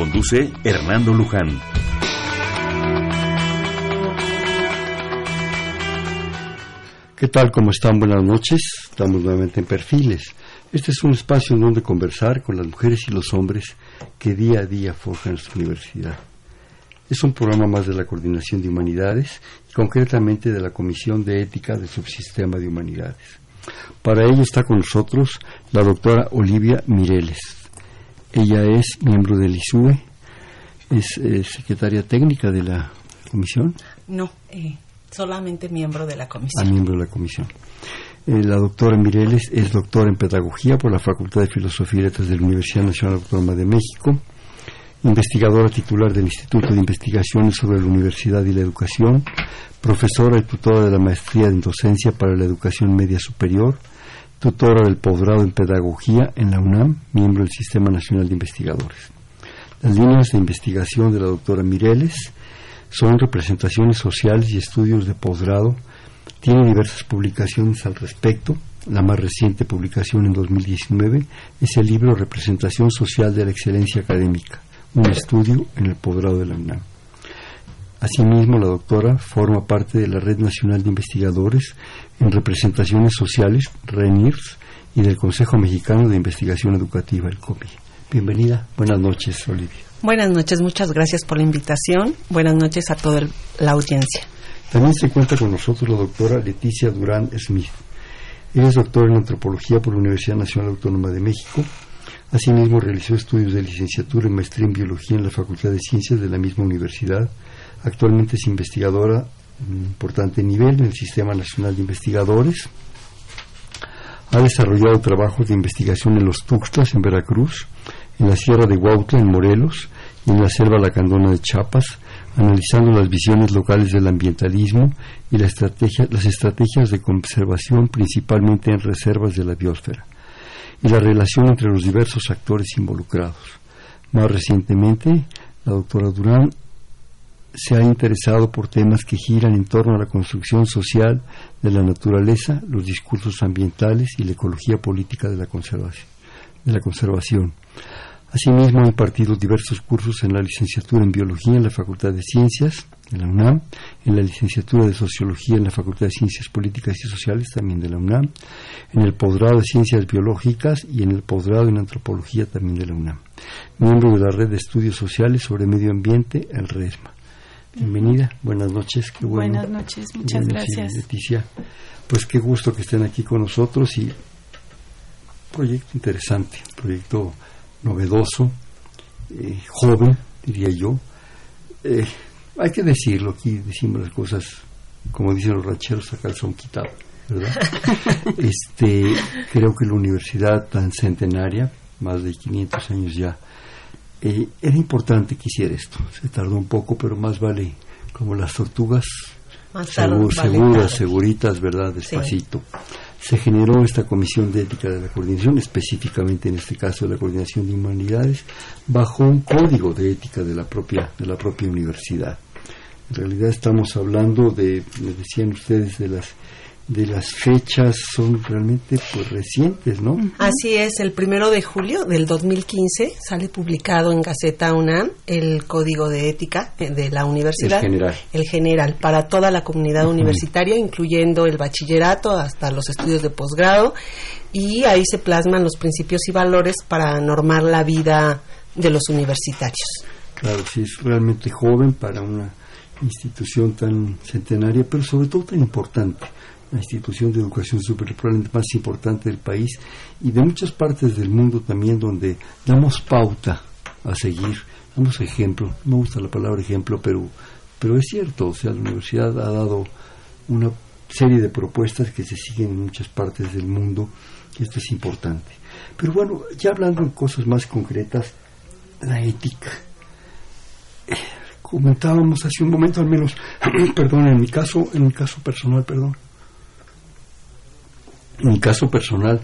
Conduce Hernando Luján. ¿Qué tal? ¿Cómo están? Buenas noches. Estamos nuevamente en Perfiles. Este es un espacio en donde conversar con las mujeres y los hombres que día a día forjan nuestra universidad. Es un programa más de la Coordinación de Humanidades y concretamente de la Comisión de Ética del Subsistema de Humanidades. Para ello está con nosotros la doctora Olivia Mireles. Ella es miembro del ISUE, es eh, secretaria técnica de la comisión. No, eh, solamente miembro de la comisión. Ah, miembro de la comisión. Eh, la doctora Mireles es doctora en Pedagogía por la Facultad de Filosofía y Letras de la Universidad Nacional Autónoma de México, investigadora titular del Instituto de Investigaciones sobre la Universidad y la Educación, profesora y tutora de la Maestría en Docencia para la Educación Media Superior, tutora del posgrado en Pedagogía en la UNAM, miembro del Sistema Nacional de Investigadores. Las líneas de investigación de la doctora Mireles son representaciones sociales y estudios de posgrado. Tiene diversas publicaciones al respecto. La más reciente publicación en 2019 es el libro Representación Social de la Excelencia Académica, un estudio en el posgrado de la UNAM. Asimismo, la doctora forma parte de la Red Nacional de Investigadores en Representaciones Sociales, RENIRS, y del Consejo Mexicano de Investigación Educativa, el COPI. Bienvenida, buenas noches, Olivia. Buenas noches, muchas gracias por la invitación. Buenas noches a toda la audiencia. También se encuentra con nosotros la doctora Leticia Durán Smith. Ella es doctora en antropología por la Universidad Nacional Autónoma de México. Asimismo, realizó estudios de licenciatura y maestría en biología en la Facultad de Ciencias de la misma universidad Actualmente es investigadora un importante nivel en el Sistema Nacional de Investigadores. Ha desarrollado trabajos de investigación en los Tuxtlas, en Veracruz, en la Sierra de Huautla, en Morelos, y en la Selva Lacandona de Chiapas, analizando las visiones locales del ambientalismo y las estrategias de conservación principalmente en reservas de la biosfera, y la relación entre los diversos actores involucrados. Más recientemente, la doctora Durán se ha interesado por temas que giran en torno a la construcción social de la naturaleza, los discursos ambientales y la ecología política de la conservación. De. Asimismo, ha impartido diversos cursos en la licenciatura en Biología en la Facultad de Ciencias, en la UNAM, en la licenciatura de Sociología en la Facultad de Ciencias Políticas y Sociales, también de la UNAM, en el posgrado de Ciencias Biológicas y en el posgrado en Antropología, también de la UNAM. Miembro de la Red de Estudios Sociales sobre Medio Ambiente, el RESMA. Bienvenida, buenas noches. Qué buenas noches, muchas gracias. Leticia, pues qué gusto que estén aquí con nosotros y proyecto interesante, proyecto novedoso, eh, joven, diría yo. Eh, hay que decirlo, aquí decimos las cosas, como dicen los rancheros, acá son quitado, ¿verdad? este, creo que la universidad tan centenaria, más de 500 años ya, eh, era importante que hiciera esto. Se tardó un poco, pero más vale como las tortugas, seguras, seguritas, ¿verdad? Despacito. Se generó esta comisión de ética de la coordinación, específicamente en este caso de la coordinación de humanidades, bajo un código de ética de la propia, de la propia universidad. En realidad estamos hablando de, me decían ustedes, de las de las fechas son realmente pues recientes, ¿no? Así es, el primero de julio del 2015 sale publicado en Gaceta UNAM el Código de Ética de la universidad. El general. El general, para toda la comunidad universitaria, incluyendo el bachillerato hasta los estudios de posgrado, y ahí se plasman los principios y valores para normar la vida de los universitarios. Claro, sí, es realmente joven para una institución tan centenaria, pero sobre todo tan importante la institución de educación superior más importante del país y de muchas partes del mundo también donde damos pauta a seguir, damos ejemplo, no me gusta la palabra ejemplo, pero, pero es cierto, o sea, la universidad ha dado una serie de propuestas que se siguen en muchas partes del mundo y esto es importante. Pero bueno, ya hablando en cosas más concretas, la ética. comentábamos hace un momento al menos, perdón, en mi caso, en mi caso personal, perdón, mi caso personal,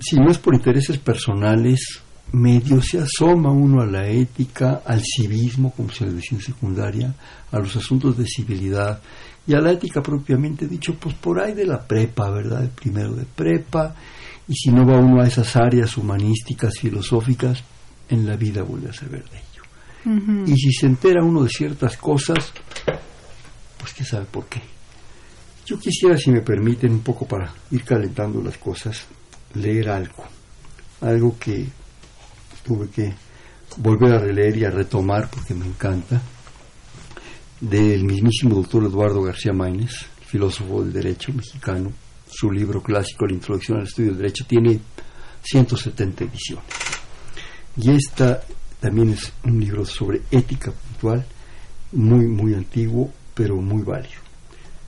si no es por intereses personales, medio se asoma uno a la ética, al civismo, como se le decía en secundaria, a los asuntos de civilidad y a la ética propiamente dicho, pues por ahí de la prepa, ¿verdad? El primero de prepa, y si no va uno a esas áreas humanísticas, filosóficas, en la vida vuelve a saber de ello. Y si se entera uno de ciertas cosas, pues quién sabe por qué. Yo quisiera, si me permiten, un poco para ir calentando las cosas, leer algo. Algo que tuve que volver a releer y a retomar porque me encanta, del mismísimo doctor Eduardo García Maínez, filósofo del derecho mexicano. Su libro clásico, La Introducción al Estudio del Derecho, tiene 170 ediciones. Y esta también es un libro sobre ética puntual, muy, muy antiguo, pero muy válido.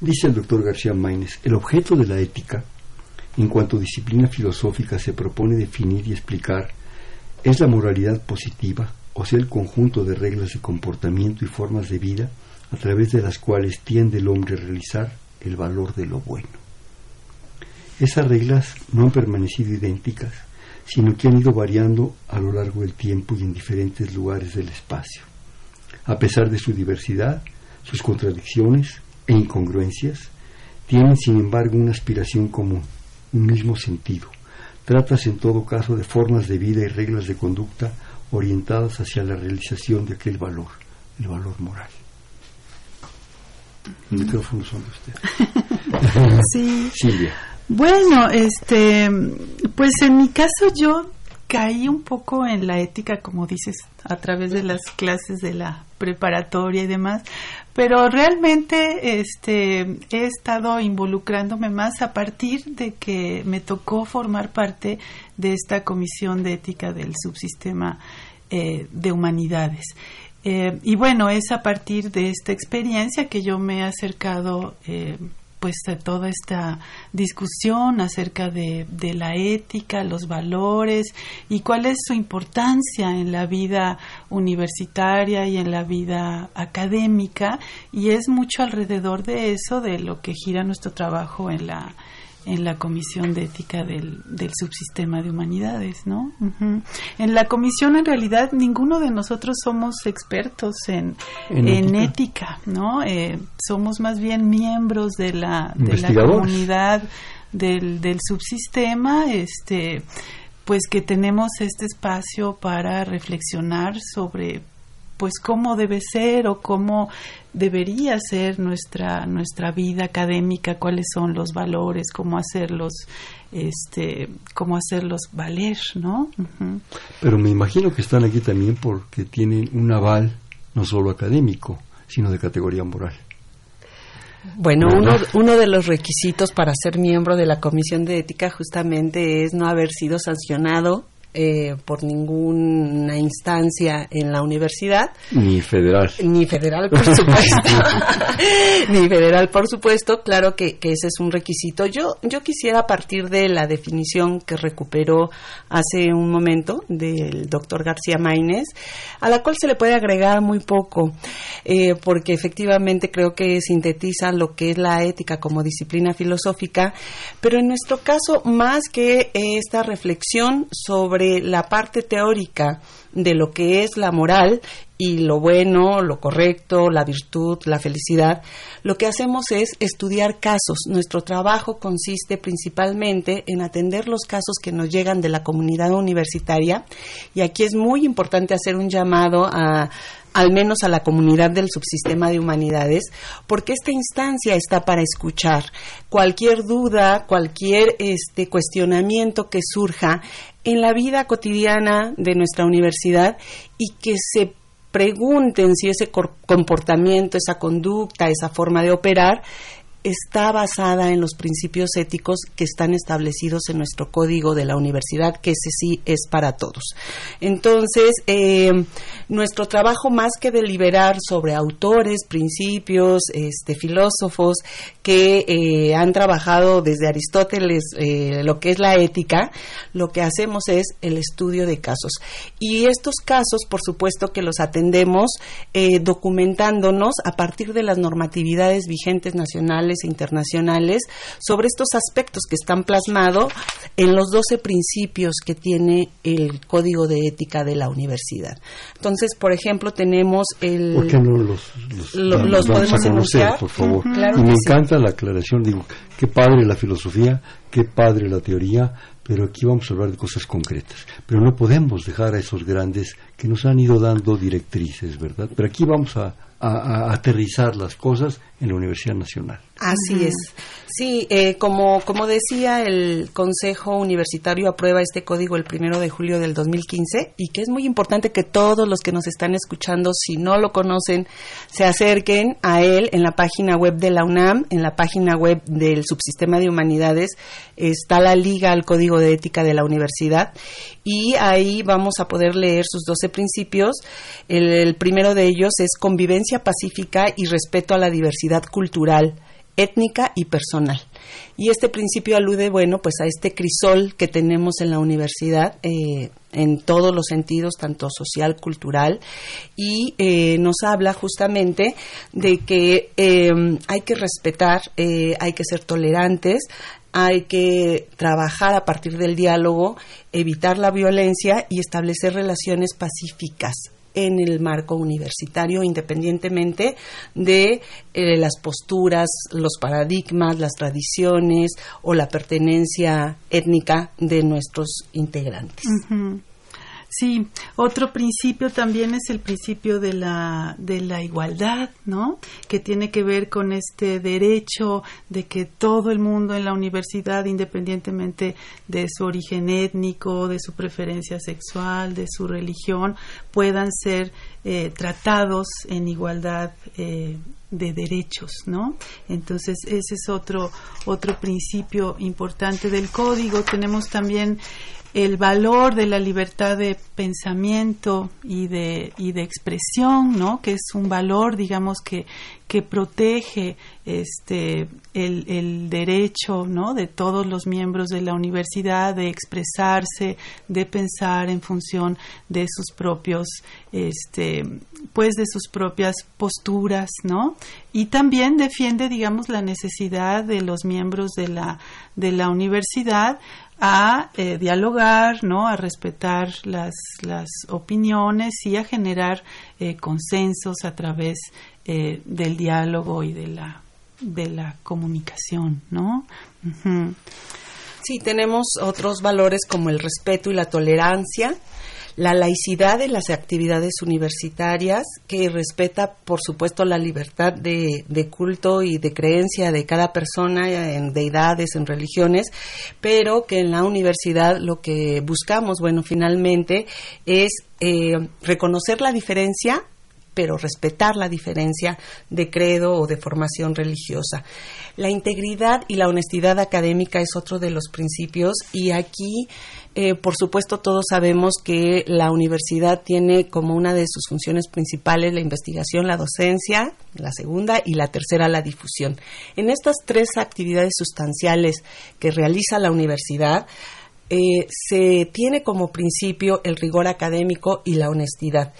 Dice el doctor García Maínez, el objeto de la ética, en cuanto disciplina filosófica, se propone definir y explicar es la moralidad positiva, o sea, el conjunto de reglas de comportamiento y formas de vida a través de las cuales tiende el hombre a realizar el valor de lo bueno. Esas reglas no han permanecido idénticas, sino que han ido variando a lo largo del tiempo y en diferentes lugares del espacio. A pesar de su diversidad, sus contradicciones e incongruencias, tienen sin embargo una aspiración común, un mismo sentido, Tratas en todo caso de formas de vida y reglas de conducta orientadas hacia la realización de aquel valor, el valor moral. El micrófono son de usted. sí. Silvia. Bueno, este, pues en mi caso yo caí un poco en la ética, como dices, a través de las clases de la preparatoria y demás, pero realmente este he estado involucrándome más a partir de que me tocó formar parte de esta comisión de ética del subsistema eh, de humanidades. Eh, y bueno, es a partir de esta experiencia que yo me he acercado eh, pues toda esta discusión acerca de, de, la ética, los valores y cuál es su importancia en la vida universitaria y en la vida académica. Y es mucho alrededor de eso de lo que gira nuestro trabajo en la en la Comisión de Ética del, del Subsistema de Humanidades, ¿no? En la comisión, en realidad, ninguno de nosotros somos expertos en, en, ética? ¿no? Eh, somos más bien miembros de la, de la comunidad del, del subsistema, este pues que tenemos este espacio para reflexionar sobre pues cómo debe ser o cómo debería ser nuestra nuestra vida académica, cuáles son los valores, cómo hacerlos este cómo hacerlos valer, ¿no? Pero me imagino que están aquí también porque tienen un aval no solo académico, sino de categoría moral. Bueno, uno, uno de los requisitos para ser miembro de la Comisión de Ética justamente es no haber sido sancionado eh, por ninguna instancia en la universidad. Ni federal. Ni federal, por supuesto. Ni federal, por supuesto. Claro que, ese es un requisito. Yo, yo quisiera partir de la definición que recuperó hace un momento del doctor García Maínez, a la cual se le puede agregar muy poco, eh, porque efectivamente creo que sintetiza lo que es la ética como disciplina filosófica, pero en nuestro caso, más que esta reflexión sobre la parte teórica de lo que es la moral y lo bueno, lo correcto, la virtud, la felicidad, lo que hacemos es estudiar casos. Nuestro trabajo consiste principalmente en atender los casos que nos llegan de la comunidad universitaria y aquí es muy importante hacer un llamado a al menos a la comunidad del subsistema de humanidades, porque esta instancia está para escuchar cualquier duda, cualquier este cuestionamiento que surja en la vida cotidiana de nuestra universidad y que se pregunten si ese comportamiento, esa conducta, esa forma de operar está basada en los principios éticos que están establecidos en nuestro código de la universidad, que ese sí es para todos. Entonces, eh, nuestro trabajo más que deliberar sobre autores, principios, este, filósofos que eh, han trabajado desde Aristóteles eh, lo que es la ética, lo que hacemos es el estudio de casos. Y estos casos, por supuesto que los atendemos documentándonos a partir de las normatividades vigentes nacionales e internacionales sobre estos aspectos que están plasmados en los 12 principios que tiene el Código de Ética de la universidad. Entonces, por ejemplo, tenemos el... ¿Por qué no los, los, podemos a por favor? y me encanta la aclaración, digo, qué padre la filosofía, qué padre la teoría, pero aquí vamos a hablar de cosas concretas. Pero no podemos dejar a esos grandes que nos han ido dando directrices, ¿verdad? Pero aquí vamos a, a, aterrizar las cosas en la Universidad Nacional. Así es. Sí, eh, como, como decía, el Consejo Universitario aprueba este código el primero de julio del 2015 y que es muy importante que todos los que nos están escuchando, si no lo conocen, se acerquen a él en la página web de la UNAM, en la página web del Subsistema de Humanidades, está la liga al Código de Ética de la Universidad y ahí vamos a poder leer sus 12 principios. el primero de ellos es convivencia pacífica y respeto a la diversidad cultural étnica y personal. Y este principio alude, bueno, pues a este crisol que tenemos en la universidad eh, en todos los sentidos, tanto social, cultural, y eh, nos habla justamente de que em, hay que respetar, eh, hay que ser tolerantes, hay que trabajar a partir del diálogo, evitar la violencia y establecer relaciones pacíficas en el marco universitario, independientemente de eh, las posturas, los paradigmas, las tradiciones o la pertenencia étnica de nuestros integrantes. Sí, otro principio también es el principio de la, de la igualdad, ¿no? Que tiene que ver con este derecho de que todo el mundo en la universidad, independientemente de su origen étnico, de su preferencia sexual, de su religión, puedan ser eh, tratados en igualdad eh, de derechos, ¿no? Entonces ese es otro otro principio importante del código. Tenemos también el valor de la libertad de pensamiento y de, y de expresión, ¿no? que es un valor, digamos, que, que protege este, el, el, derecho ¿no? de todos los miembros de la universidad de expresarse, de pensar en función de sus propios, este, pues de sus propias posturas, ¿no? Y también defiende, digamos, la necesidad de los miembros de la, de la universidad a eh, dialogar, ¿no? a respetar las, las opiniones y a generar eh, consensos a través eh, del diálogo y de la, de la comunicación. ¿no? Sí, tenemos otros valores como el respeto y la tolerancia, la laicidad de las actividades universitarias, que respeta, por supuesto, la libertad de, culto y de creencia de cada persona en deidades, en religiones, pero que en la universidad lo que buscamos, bueno, finalmente es eh, reconocer la diferencia pero respetar la diferencia de credo o de formación religiosa. La integridad y la honestidad académica es otro de los principios y aquí, eh, por supuesto, todos sabemos que la universidad tiene como una de sus funciones principales la investigación, la docencia, la segunda y la tercera la difusión. En estas tres actividades sustanciales que realiza la universidad, eh, se tiene como principio el rigor académico y la honestidad.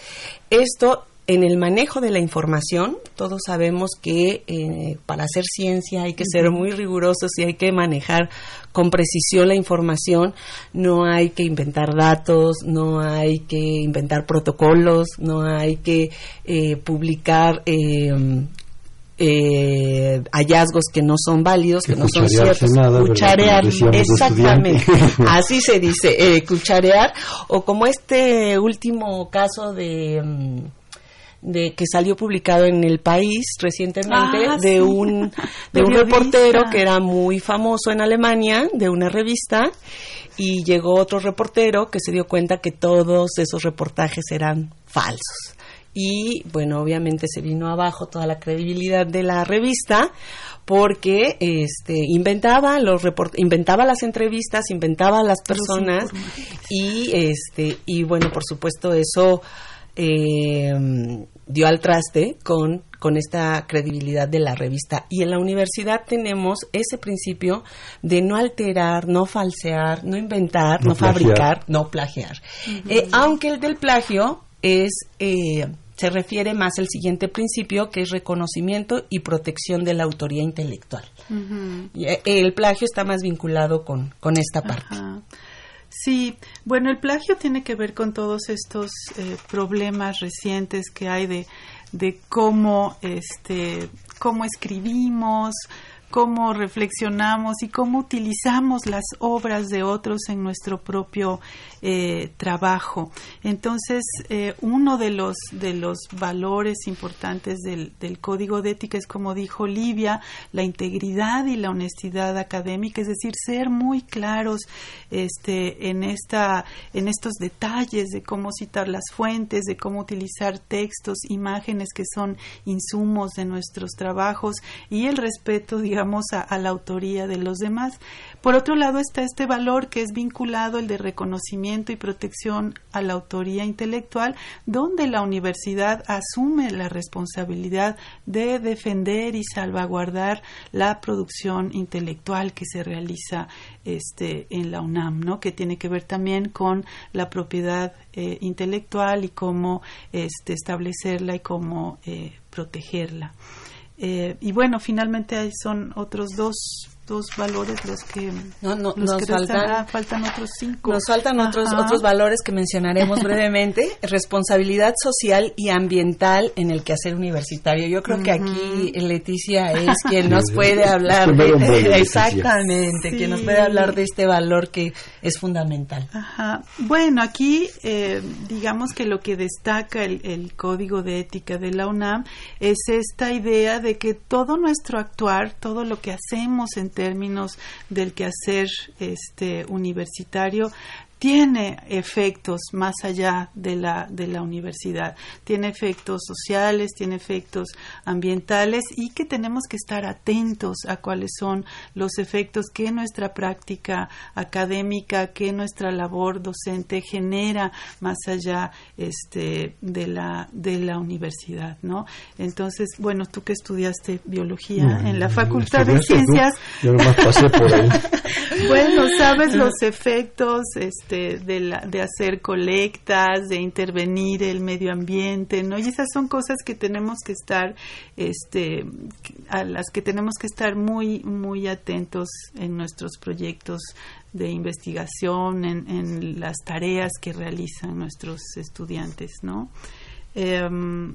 Esto en el manejo de la información, todos sabemos que eh, para hacer ciencia hay que ser muy rigurosos y hay que manejar con precisión la información. No hay que inventar datos, no hay que inventar protocolos, no hay que eh, publicar em, eh, hallazgos que no son válidos, que, no son ciertos, cucharear, exactamente, así se dice, cucharear, o como este último caso de em, de que salió publicado en el país recientemente ah, de un de un reportero que era muy famoso en Alemania de una revista y llegó otro reportero que se dio cuenta que todos esos reportajes eran falsos. Y bueno, obviamente se vino abajo toda la credibilidad de la revista porque este inventaba los inventaba las entrevistas, inventaba las personas y este y bueno, por supuesto eso eh, dio al traste con, con esta credibilidad de la revista. Y en la universidad tenemos ese principio de no alterar, no falsear, no inventar, no, fabricar, no plagiar. Eh, aunque el del plagio es... Eh, se refiere más al siguiente principio que es reconocimiento y protección de la autoría intelectual. Eh, el plagio está más vinculado con, con esta parte. Sí, bueno, el plagio tiene que ver con todos estos eh, problemas recientes que hay de, de cómo, este, cómo escribimos, cómo reflexionamos y cómo utilizamos las obras de otros en nuestro propio eh, trabajo. Entonces, eh, uno de los, de los valores importantes del, código de ética es, como dijo Livia, la integridad y la honestidad académica, es decir, ser muy claros este, en, esta, en estos detalles de cómo citar las fuentes, de cómo utilizar textos, imágenes que son insumos de nuestros trabajos y el respeto, digamos, a, la autoría de los demás. Por otro lado está este valor que es vinculado el de reconocimiento y protección a la autoría intelectual, donde la universidad asume la responsabilidad de defender y salvaguardar la producción intelectual que se realiza este, en la UNAM, ¿no? que tiene que ver también con la propiedad eh, intelectual y cómo este, establecerla y cómo eh, protegerla. Eh, y bueno, finalmente son otros dos dos valores los que no, no, nos faltan, faltan otros cinco. nos faltan otros otros valores que mencionaremos brevemente. Responsabilidad social y ambiental en el quehacer universitario. Yo creo que aquí Leticia es quien nos puede hablar de, exactamente quien nos puede hablar de este valor que es fundamental. Ajá. bueno aquí eh, digamos que lo que destaca el, el código de ética de la UNAM es esta idea de que todo nuestro actuar todo lo que hacemos en términos del quehacer este, universitario tiene efectos más allá de la, de la universidad, tiene efectos sociales, tiene efectos ambientales y que tenemos que estar atentos a cuáles son los efectos que nuestra práctica académica, que nuestra labor docente genera más allá este, de, la, de la universidad. ¿no? Entonces, bueno, tú que estudiaste biología en la Facultad de Ciencias, bueno, sabes los efectos. Este, de, de, hacer colectas, de intervenir el medio ambiente, ¿no? Y esas son cosas que tenemos que estar, este, a las que tenemos que estar muy, muy atentos en nuestros proyectos de investigación, en, las tareas que realizan nuestros estudiantes, ¿no? Em,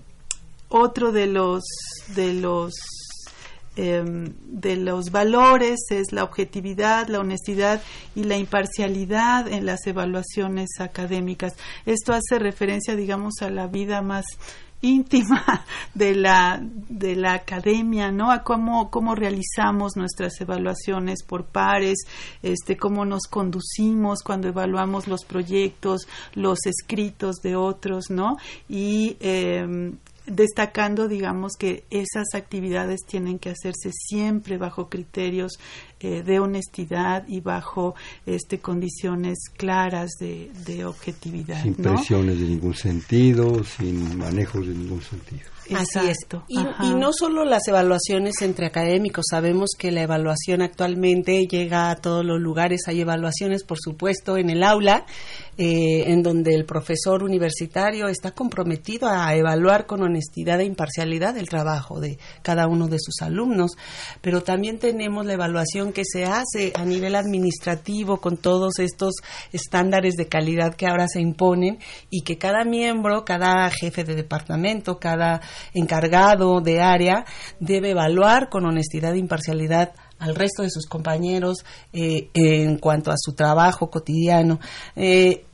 otro de los, de los Em, de los valores es la objetividad, la honestidad y la imparcialidad en las evaluaciones académicas. Esto hace referencia, digamos, a la vida más íntima de la de la academia, ¿no? A cómo cómo realizamos nuestras evaluaciones por pares, este cómo nos conducimos cuando evaluamos los proyectos, los escritos de otros, ¿no? Y eh, destacando, digamos, que esas actividades tienen que hacerse siempre bajo criterios eh, de honestidad y bajo este, condiciones claras de, de objetividad. Sin presiones de ningún sentido, sin manejos de ningún sentido. Así es. Y, y, no solo las evaluaciones entre académicos, sabemos que la evaluación actualmente llega a todos los lugares, hay evaluaciones, por supuesto, en el aula, eh, en donde el profesor universitario está comprometido a evaluar con honestidad e imparcialidad el trabajo de cada uno de sus alumnos, pero también tenemos la evaluación que se hace a nivel administrativo con todos estos estándares de calidad que ahora se imponen y que cada miembro, cada jefe de departamento, cada encargado de área debe evaluar con honestidad e imparcialidad al resto de sus compañeros eh, en cuanto a su trabajo cotidiano. Eh,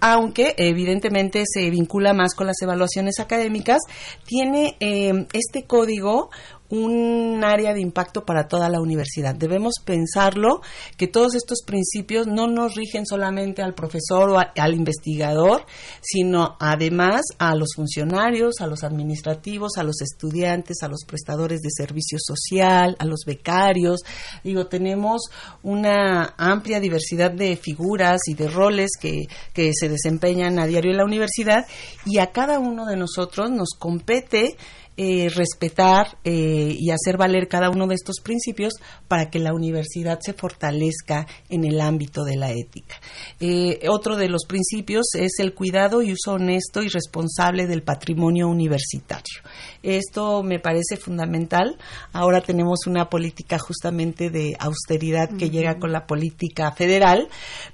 aunque evidentemente se vincula más con las evaluaciones académicas, tiene eh, este código un área de impacto para toda la universidad. Debemos pensarlo que todos estos principios no nos rigen solamente al profesor o al investigador, sino además a los funcionarios, a los administrativos, a los estudiantes, a los prestadores de servicio social, a los becarios. Digo, tenemos una amplia diversidad de figuras y de roles que, que se desempeñan a diario en la universidad y a cada uno de nosotros nos compete eh, respetar eh, y hacer valer cada uno de estos principios para que la universidad se fortalezca en el ámbito de la ética. Eh, otro de los principios es el cuidado y uso honesto y responsable del patrimonio universitario. Esto me parece fundamental. Ahora tenemos una política justamente de austeridad que llega con la política federal,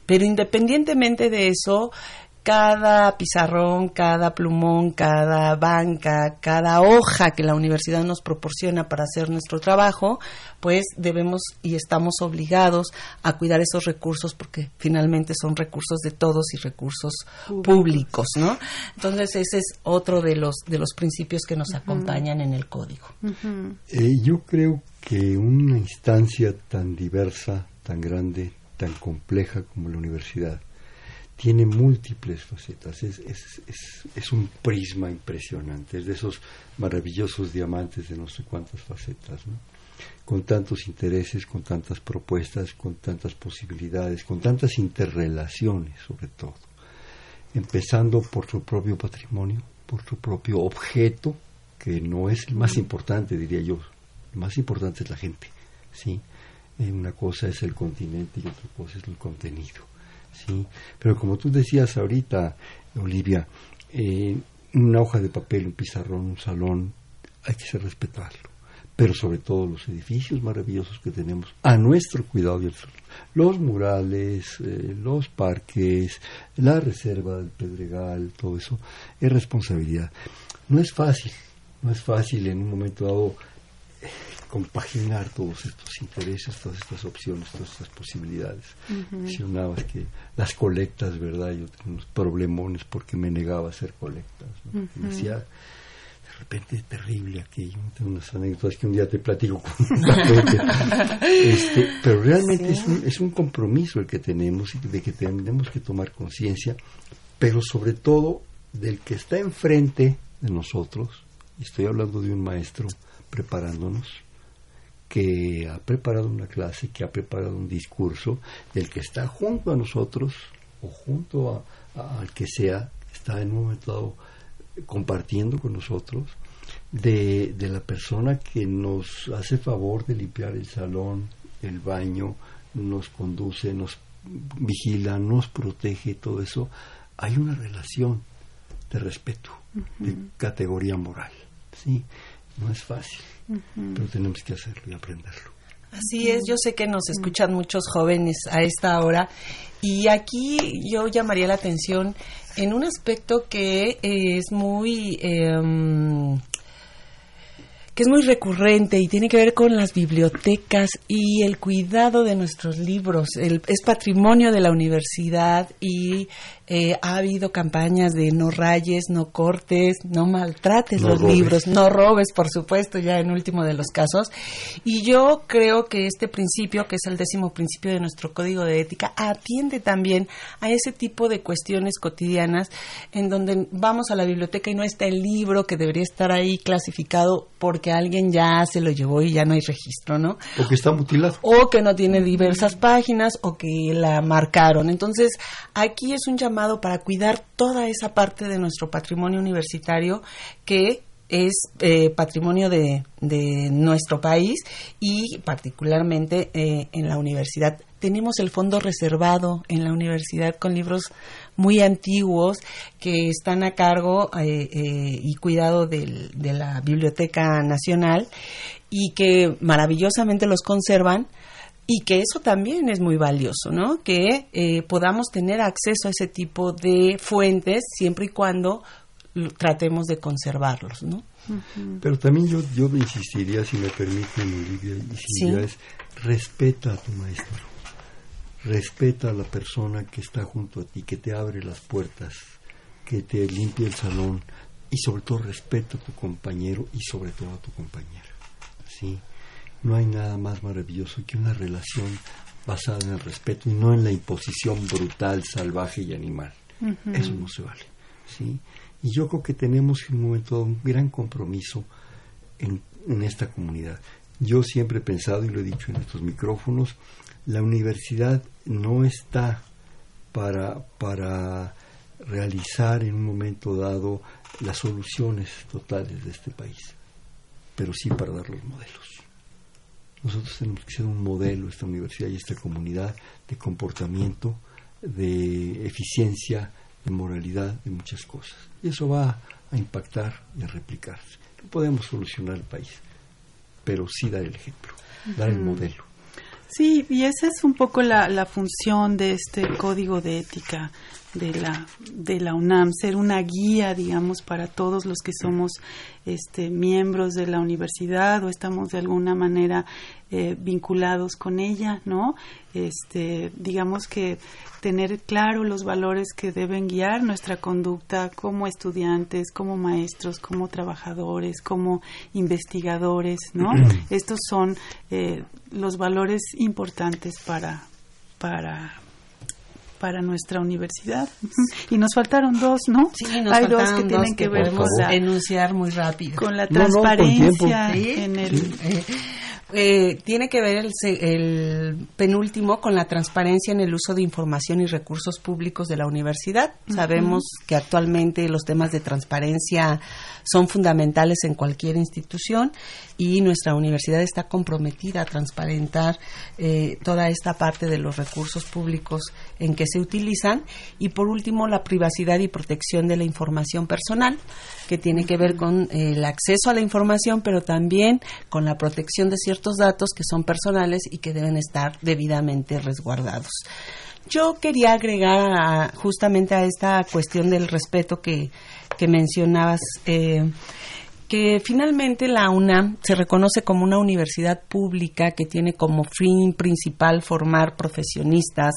pero independientemente de eso, cada pizarrón, cada plumón, cada banca, cada hoja que la universidad nos proporciona para hacer nuestro trabajo, pues debemos y estamos obligados a cuidar esos recursos porque finalmente son recursos de todos y recursos públicos, ¿no? Entonces ese es otro de los de los principios que nos acompañan en el código. Eh, yo creo que una instancia tan diversa, tan grande, tan compleja como la universidad tiene múltiples facetas, es, es, es, un prisma impresionante, es de esos maravillosos diamantes de no sé cuántas facetas, ¿no? con tantos intereses, con tantas propuestas, con tantas posibilidades, con tantas interrelaciones sobre todo, empezando por su propio patrimonio, por su propio objeto, que no es el más importante, diría yo, lo más importante es la gente, ¿sí? Eh, una cosa es el continente y otra cosa es el contenido ¿sí? Pero como tú decías ahorita, Olivia, eh, una hoja de papel, un pizarrón, un salón, hay que ser respetarlo. Pero sobre todo los edificios maravillosos que tenemos a nuestro cuidado y los murales, eh, los parques, la reserva del Pedregal, todo eso es responsabilidad. No es fácil, no es fácil en un momento dado compaginar todos estos intereses, todas estas opciones, todas estas posibilidades. Mencionabas que las colectas, ¿verdad? Yo tenía unos problemones porque me negaba a hacer colectas. decía, de repente terrible aquello. Tengo unas anécdotas que un día te platico con este, Pero realmente es, un, es un compromiso el que tenemos y de que tenemos que tomar conciencia, pero sobre todo del que está enfrente de nosotros, y estoy hablando de un maestro preparándonos, que ha preparado una clase, que ha preparado un discurso, del que está junto a nosotros o junto al que sea, está en un momento dado compartiendo con nosotros, de, de la persona que nos hace favor de limpiar el salón, el baño, nos conduce, nos vigila, nos protege, todo eso, hay una relación de respeto, de categoría moral. ¿sí? No es fácil pero tenemos que hacerlo y aprenderlo. Así es, yo sé que nos escuchan muchos jóvenes a esta hora y aquí yo llamaría la atención en un aspecto que es muy... Em, que es muy recurrente y tiene que ver con las bibliotecas y el cuidado de nuestros libros. es patrimonio de la universidad y eh, ha habido campañas de no rayes, no cortes, no maltrates los libros, no robes, por supuesto, ya en último de los casos. Y yo creo que este principio, que es el décimo principio de nuestro código de ética, atiende también a ese tipo de cuestiones cotidianas en donde vamos a la biblioteca y no está el libro que debería estar ahí clasificado porque alguien ya se lo llevó y ya no hay registro, ¿no? O que está mutilado. O que no tiene diversas páginas o que la marcaron. Entonces, aquí es un llamado para cuidar toda esa parte de nuestro patrimonio universitario que es eh, patrimonio de, nuestro país y particularmente eh, en la universidad. Tenemos el fondo reservado en la universidad con libros muy antiguos que están a cargo eh, y cuidado de la Biblioteca Nacional y que maravillosamente los conservan y que eso también es muy valioso, ¿no? Que eh, podamos tener acceso a ese tipo de fuentes siempre y cuando tratemos de conservarlos, ¿no? Pero también yo, yo insistiría, si me permiten, Olivia y Silvia, es respeta a tu maestro, respeta a la persona que está junto a ti, que te abre las puertas, que te limpia el salón y sobre todo respeta a tu compañero y sobre todo a tu compañera. ¿sí? No hay nada más maravilloso que una relación basada en el respeto y no en la imposición brutal, salvaje y animal. Eso no se vale, ¿sí? Y yo creo que tenemos en un momento un gran compromiso en, en esta comunidad. Yo siempre he pensado, y lo he dicho en estos micrófonos, la universidad no está para, para realizar en un momento dado las soluciones totales de este país, pero sí para dar los modelos. Nosotros tenemos que ser un modelo, esta universidad y esta comunidad, de comportamiento, de eficiencia, de moralidad, de muchas cosas. Y eso va a impactar y a replicarse. No podemos solucionar el país, pero sí dar el ejemplo, dar el modelo. Sí, y esa es un poco la, la función de este código de ética de la, de la UNAM, ser una guía, digamos, para todos los que somos este, miembros de la universidad o estamos de alguna manera eh, vinculados con ella, ¿no? Este, digamos que tener claro los valores que deben guiar nuestra conducta como estudiantes, como maestros, como trabajadores, como investigadores, ¿no? Estos son eh, los valores importantes para, para, para nuestra universidad. Y nos faltaron dos, ¿no? Sí, nos Hay dos que tienen que ver con la, enunciar muy rápido. con la No, no, con transparencia tiempo. en el... Eh, eh, tiene que ver el, el penúltimo con la transparencia en el uso de información y recursos públicos de la universidad. Sabemos que actualmente los temas de transparencia son fundamentales en cualquier institución y nuestra universidad está comprometida a transparentar eh, toda esta parte de los recursos públicos en que se utilizan. Y por último, la privacidad y protección de la información personal, que tiene que ver con eh, el acceso a la información, pero también con la protección de ciertos datos que son personales y que deben estar debidamente resguardados. Yo quería agregar a- justamente a esta cuestión del respeto que, que mencionabas, eh, que finalmente la UNAM se reconoce como una universidad pública que tiene como fin principal formar profesionistas,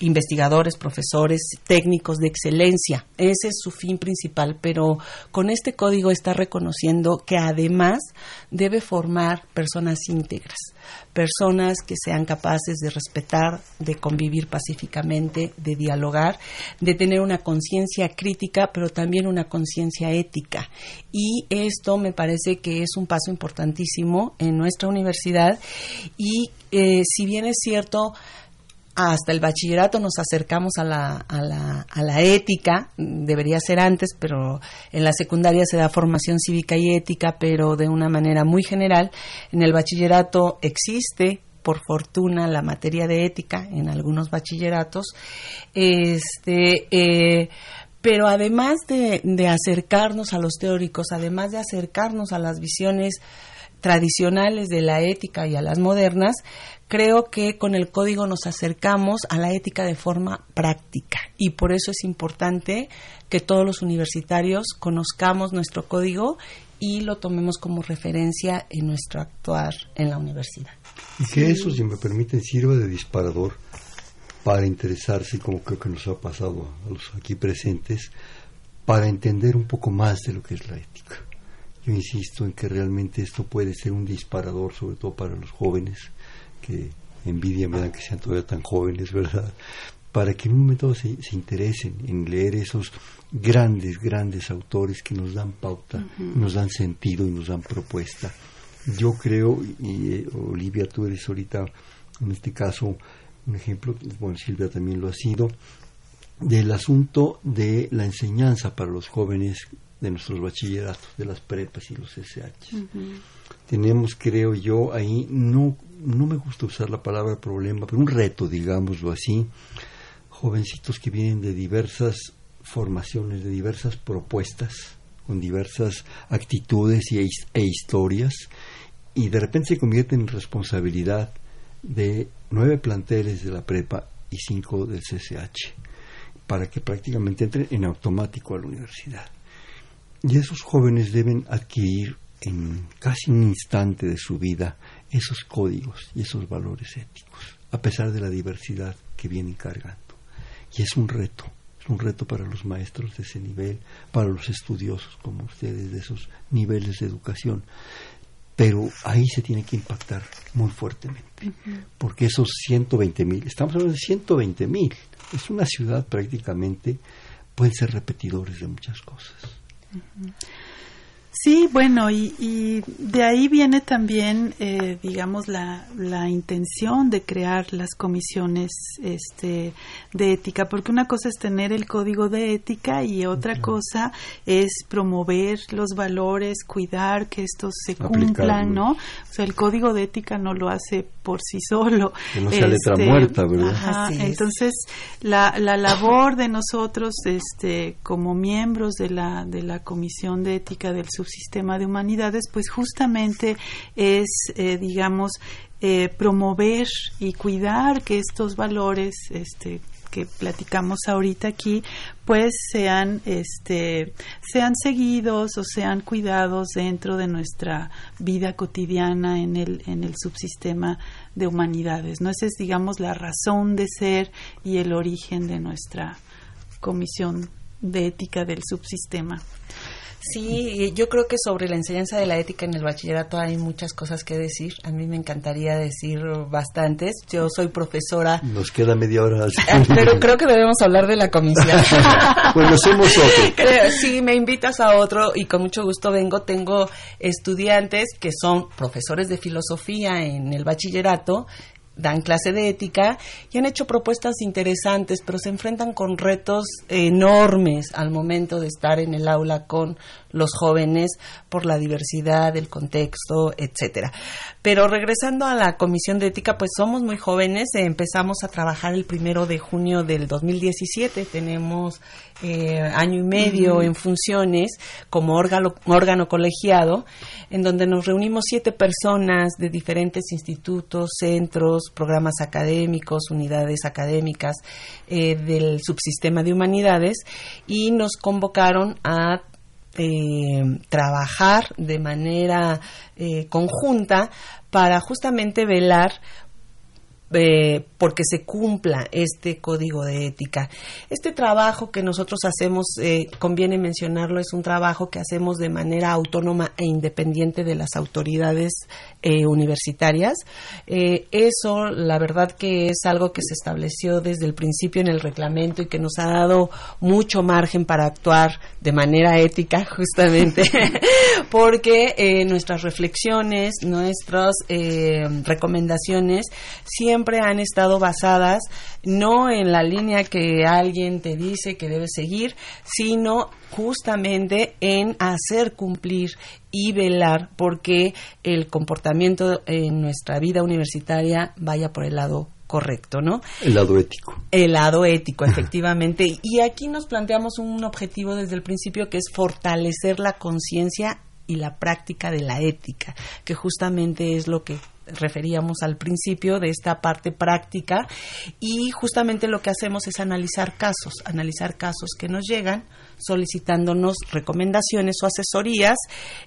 investigadores, profesores, técnicos de excelencia. Ese es su fin principal, pero con este código está reconociendo que además debe formar personas íntegras, personas que sean capaces de respetar, de convivir pacíficamente, de dialogar, de tener una conciencia crítica, pero también una conciencia ética. Y esto me parece que es un paso importantísimo en nuestra universidad y eh, si bien es cierto, hasta el bachillerato nos acercamos a la, a la, a la ética, debería ser antes, pero en la secundaria se da formación cívica y ética, pero de una manera muy general. En el bachillerato existe, por fortuna, la materia de ética en algunos bachilleratos. Este, eh, pero además de, de acercarnos a los teóricos, además de acercarnos a las visiones tradicionales de la ética y a las modernas, creo que con el código nos acercamos a la ética de forma práctica y por eso es importante que todos los universitarios conozcamos nuestro código y lo tomemos como referencia en nuestro actuar en la universidad. Y que eso, si me permiten, sirva de disparador para interesarse, como creo que nos ha pasado a los aquí presentes, para entender un poco más de lo que es la ética. Yo insisto en que realmente esto puede ser un disparador, sobre todo para los jóvenes, que envidia me dan que sean todavía tan jóvenes, ¿verdad? Para que en un momento se, se interesen en leer esos grandes, grandes autores que nos dan pauta, nos dan sentido y nos dan propuesta. Yo creo, y eh, Olivia, tú eres ahorita, en este caso, un ejemplo, bueno, Silvia también lo ha sido, del asunto de la enseñanza para los jóvenes de nuestros bachilleratos, de las prepas y los SH. Tenemos, creo yo, ahí, no, no me gusta usar la palabra problema, pero un reto, digámoslo así, jovencitos que vienen de diversas formaciones, de diversas propuestas, con diversas actitudes y, e historias, y de repente se convierten en responsabilidad de nueve planteles de la prepa y cinco del CCH, para que prácticamente entren en automático a la universidad. Y esos jóvenes deben adquirir en casi un instante de su vida esos códigos y esos valores éticos, a pesar de la diversidad que vienen cargando. Y es un reto, es un reto para los maestros de ese nivel, para los estudiosos como ustedes de esos niveles de educación. pero ahí se tiene que impactar muy fuertemente, porque esos 120 mil, estamos hablando de 120 mil, es una ciudad prácticamente, pueden ser repetidores de muchas cosas. Mm-hmm. Sí, bueno, y, de ahí viene también, eh, digamos, la, la, intención de crear las comisiones este, de ética, porque una cosa es tener el código de ética y otra cosa es promover los valores, cuidar que estos se cumplan, ¿no? O sea, el código de ética no lo hace por sí solo. Que no sea letra este, muerta, ¿verdad? entonces, la, la labor de nosotros, este, como miembros de la, de la Comisión de Ética del Subsistema de Humanidades, pues justamente es, eh, digamos, eh, promover y cuidar que estos valores, este, que platicamos ahorita aquí, pues sean, este, sean seguidos o sean cuidados dentro de nuestra vida cotidiana en el, en el subsistema de humanidades. ¿no? Esa es, digamos, la razón de ser y el origen de nuestra comisión de ética del subsistema. Sí, yo creo que sobre la enseñanza de la ética en el bachillerato hay muchas cosas que decir. A mí me encantaría decir bastantes. Yo soy profesora. Nos queda media hora. Pero creo que debemos hablar de la comisión. pues hacemos otro. Si me invitas a otro y con mucho gusto vengo, tengo estudiantes que son profesores de filosofía en el bachillerato dan clase de ética y han hecho propuestas interesantes, pero se enfrentan con retos enormes al momento de estar en el aula con los jóvenes por la diversidad, el contexto, etcétera. Pero regresando a la Comisión de Ética, pues somos muy jóvenes, empezamos a trabajar el primero de junio del 2017, tenemos eh, año y medio en funciones como órgano, órgano colegiado, en donde nos reunimos siete personas de diferentes institutos, centros, programas académicos, unidades académicas eh, del subsistema de humanidades y nos convocaron a eh, trabajar de manera eh, conjunta para justamente velar eh, porque se cumpla este código de ética. Este trabajo que nosotros hacemos, eh, conviene mencionarlo, es un trabajo que hacemos de manera autónoma e independiente de las autoridades eh, universitarias. eso, la verdad que es algo que se estableció desde el principio en el reglamento y que nos ha dado mucho margen para actuar de manera ética, justamente, porque nuestras reflexiones, nuestras recomendaciones siempre han estado basadas no en la línea que alguien te dice que debes seguir, sino justamente en hacer cumplir y velar porque el comportamiento en nuestra vida universitaria vaya por el lado correcto, ¿no? El lado ético. El lado ético, efectivamente. y aquí nos planteamos un objetivo desde el principio que es fortalecer la conciencia y la práctica de la ética, que justamente es lo que referíamos al principio de esta parte práctica y justamente lo que hacemos es analizar casos, analizar casos que nos llegan solicitándonos recomendaciones o asesorías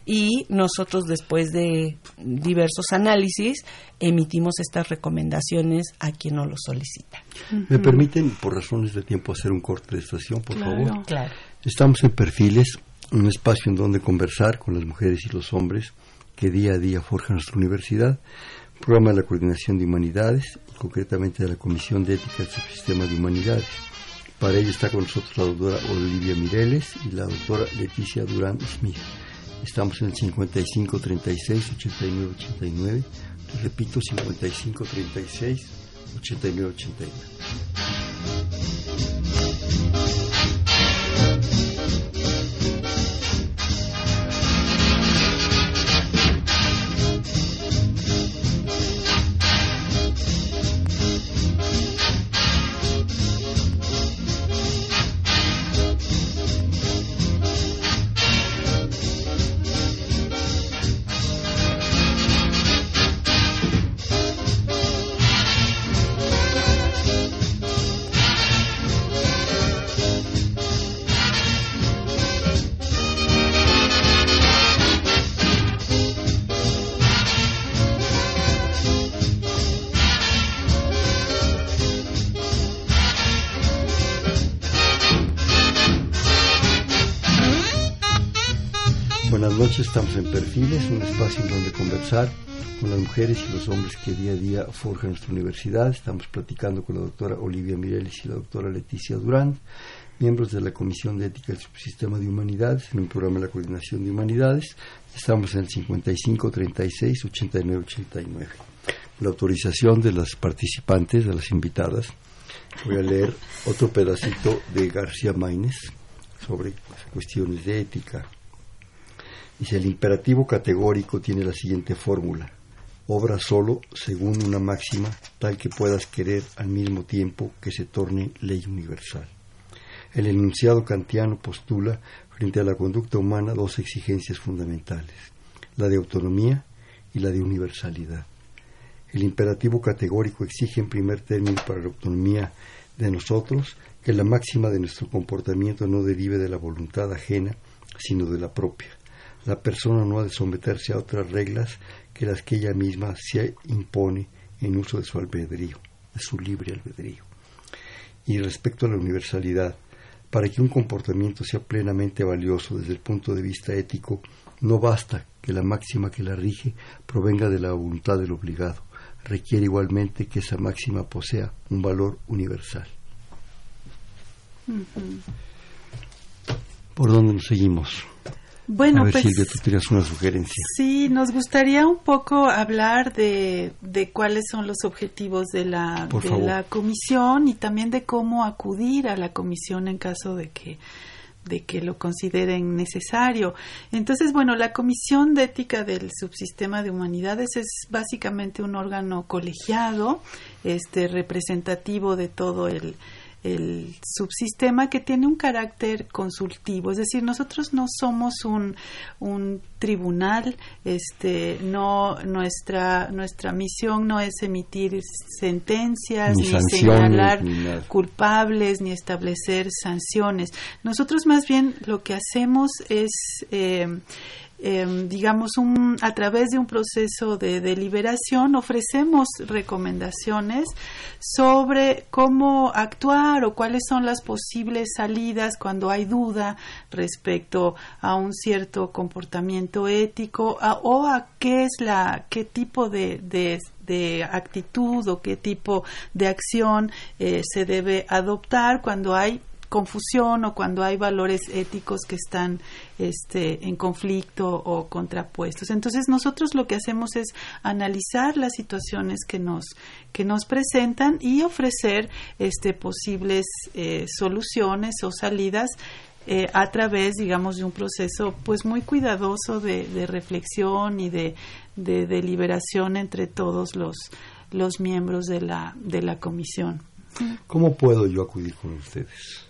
y nosotros después de diversos análisis emitimos estas recomendaciones a quien nos lo solicita. ¿Me permiten, por razones de tiempo, hacer un corte de estación, por favor? Claro. Estamos en Perfiles, un espacio en donde conversar con las mujeres y los hombres que día a día forja nuestra universidad, programa de la Coordinación de Humanidades, concretamente de la Comisión de Ética del Subsistema de Humanidades. Para ello está con nosotros la doctora Olivia Mireles y la doctora Leticia Durán Smith. Estamos en el 5536 8989. Repito, 5536 8989. Estamos en Perfiles, un espacio en donde conversar con las mujeres y los hombres que día a día forjan nuestra universidad. Estamos platicando con la doctora Olivia Mireles y la doctora Leticia Durán, miembros de la Comisión de Ética del Subsistema de Humanidades, en un programa de la Coordinación de Humanidades. Estamos en el 55 36 89 89. La autorización de las participantes, de las invitadas, voy a leer otro pedacito de García Maínez sobre cuestiones de ética. Dice, el imperativo categórico tiene la siguiente fórmula. Obra solo según una máxima tal que puedas querer al mismo tiempo que se torne ley universal. El enunciado kantiano postula frente a la conducta humana dos exigencias fundamentales, la de autonomía y la de universalidad. El imperativo categórico exige en primer término para la autonomía de nosotros que la máxima de nuestro comportamiento no derive de la voluntad ajena, sino de la propia la persona no ha de someterse a otras reglas que las que ella misma se impone en uso de su albedrío, de su libre albedrío. Y respecto a la universalidad, para que un comportamiento sea plenamente valioso desde el punto de vista ético, no basta que la máxima que la rige provenga de la voluntad del obligado, requiere igualmente que esa máxima posea un valor universal. ¿Por dónde nos seguimos? Bueno, a ver, pues, Silvia, tú una sugerencia. Sí, nos gustaría un poco hablar de, de cuáles son los objetivos de la, Por de favor. la comisión y también de cómo acudir a la comisión en caso de que de que lo consideren necesario. Entonces, bueno, la Comisión de Ética del Subsistema de Humanidades es básicamente un órgano colegiado, este representativo de todo el, el subsistema que tiene un carácter consultivo, es decir, nosotros no somos un, un tribunal, este, no nuestra nuestra misión no es emitir sentencias Ni señalar ni culpables ni establecer sanciones. Nosotros más bien lo que hacemos es eh, em, digamos, un, a través de un proceso de deliberación ofrecemos recomendaciones sobre cómo actuar o cuáles son las posibles salidas cuando hay duda respecto a un cierto comportamiento ético a- o a qué es la qué tipo de, de de actitud o qué tipo de acción eh, se debe adoptar cuando hay confusión o cuando hay valores éticos que están este, en conflicto o contrapuestos. Entonces nosotros lo que hacemos es analizar las situaciones que nos que nos presentan y ofrecer este, posibles eh, soluciones o salidas eh, a través, digamos, de un proceso pues muy cuidadoso de, reflexión y de, de deliberación entre todos los, los miembros de la, de la comisión. ¿Cómo puedo yo acudir con ustedes?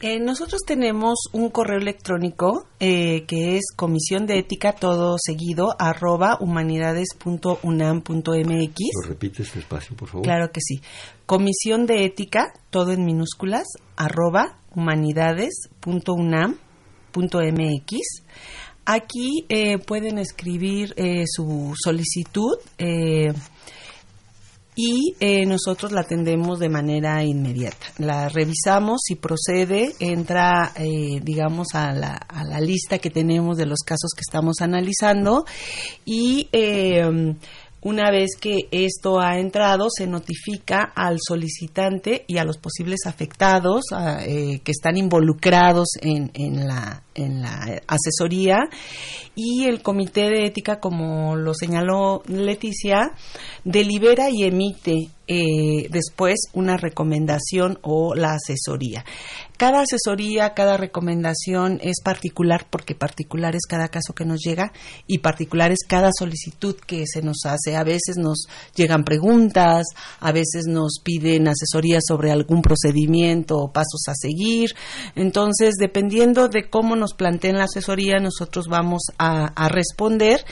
Eh, nosotros tenemos un correo electrónico eh, que es comisión de ética todo seguido arroba humanidades.unam.mx. ¿Lo repites despacio, por favor? Claro que sí. Comisión de ética todo en minúsculas arroba humanidades.unam.mx. Aquí eh, pueden escribir eh, su solicitud. Y eh, nosotros la atendemos de manera inmediata. La revisamos, si procede, entra, eh, digamos, a la, a la lista que tenemos de los casos que estamos analizando y eh, una vez que esto ha entrado, se notifica al solicitante y a los posibles afectados a, eh, que están involucrados en, en la asesoría. Y el comité de ética, como lo señaló Leticia, delibera y emite eh, después una recomendación o la asesoría. Cada asesoría, cada recomendación es particular porque particular es cada caso que nos llega y particular es cada solicitud que se nos hace. A veces nos llegan preguntas, a veces nos piden asesoría sobre algún procedimiento o pasos a seguir. Entonces, dependiendo de cómo nos planteen la asesoría, nosotros vamos a, a responder,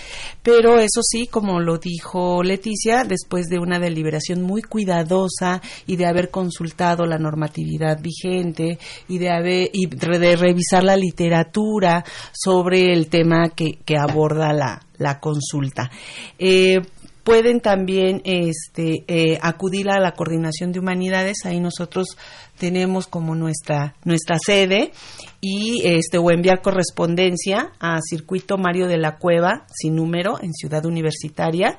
pero eso sí, como lo dijo Leticia, después de una deliberación muy cuidadosa y de haber consultado la normatividad vigente y de haber y de revisar la literatura sobre el tema que, que aborda la, la consulta. Eh, pueden también este, eh, acudir a la coordinación de humanidades. Ahí nosotros tenemos como nuestra nuestra sede y este o enviar correspondencia a Circuito Mario de la Cueva sin número en Ciudad Universitaria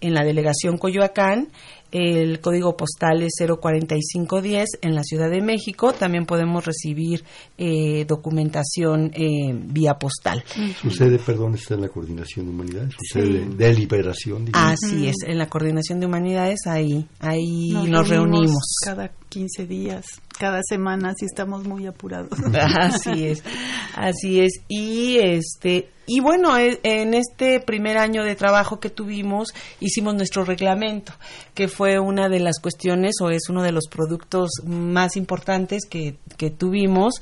en la delegación Coyoacán el código postal es 04510 en la Ciudad de México. También podemos recibir eh, documentación eh, vía postal. Su sede, perdón, está en la Coordinación de Humanidades, su sede de liberación. Así es, en la Coordinación de Humanidades ahí, ahí nos, reunimos. Cada 15 días, cada semana, si estamos muy apurados. Así es, así es. Y este y bueno, e, en este primer año de trabajo que tuvimos, hicimos nuestro reglamento, que fue una de las cuestiones o es uno de los productos más importantes que, que tuvimos,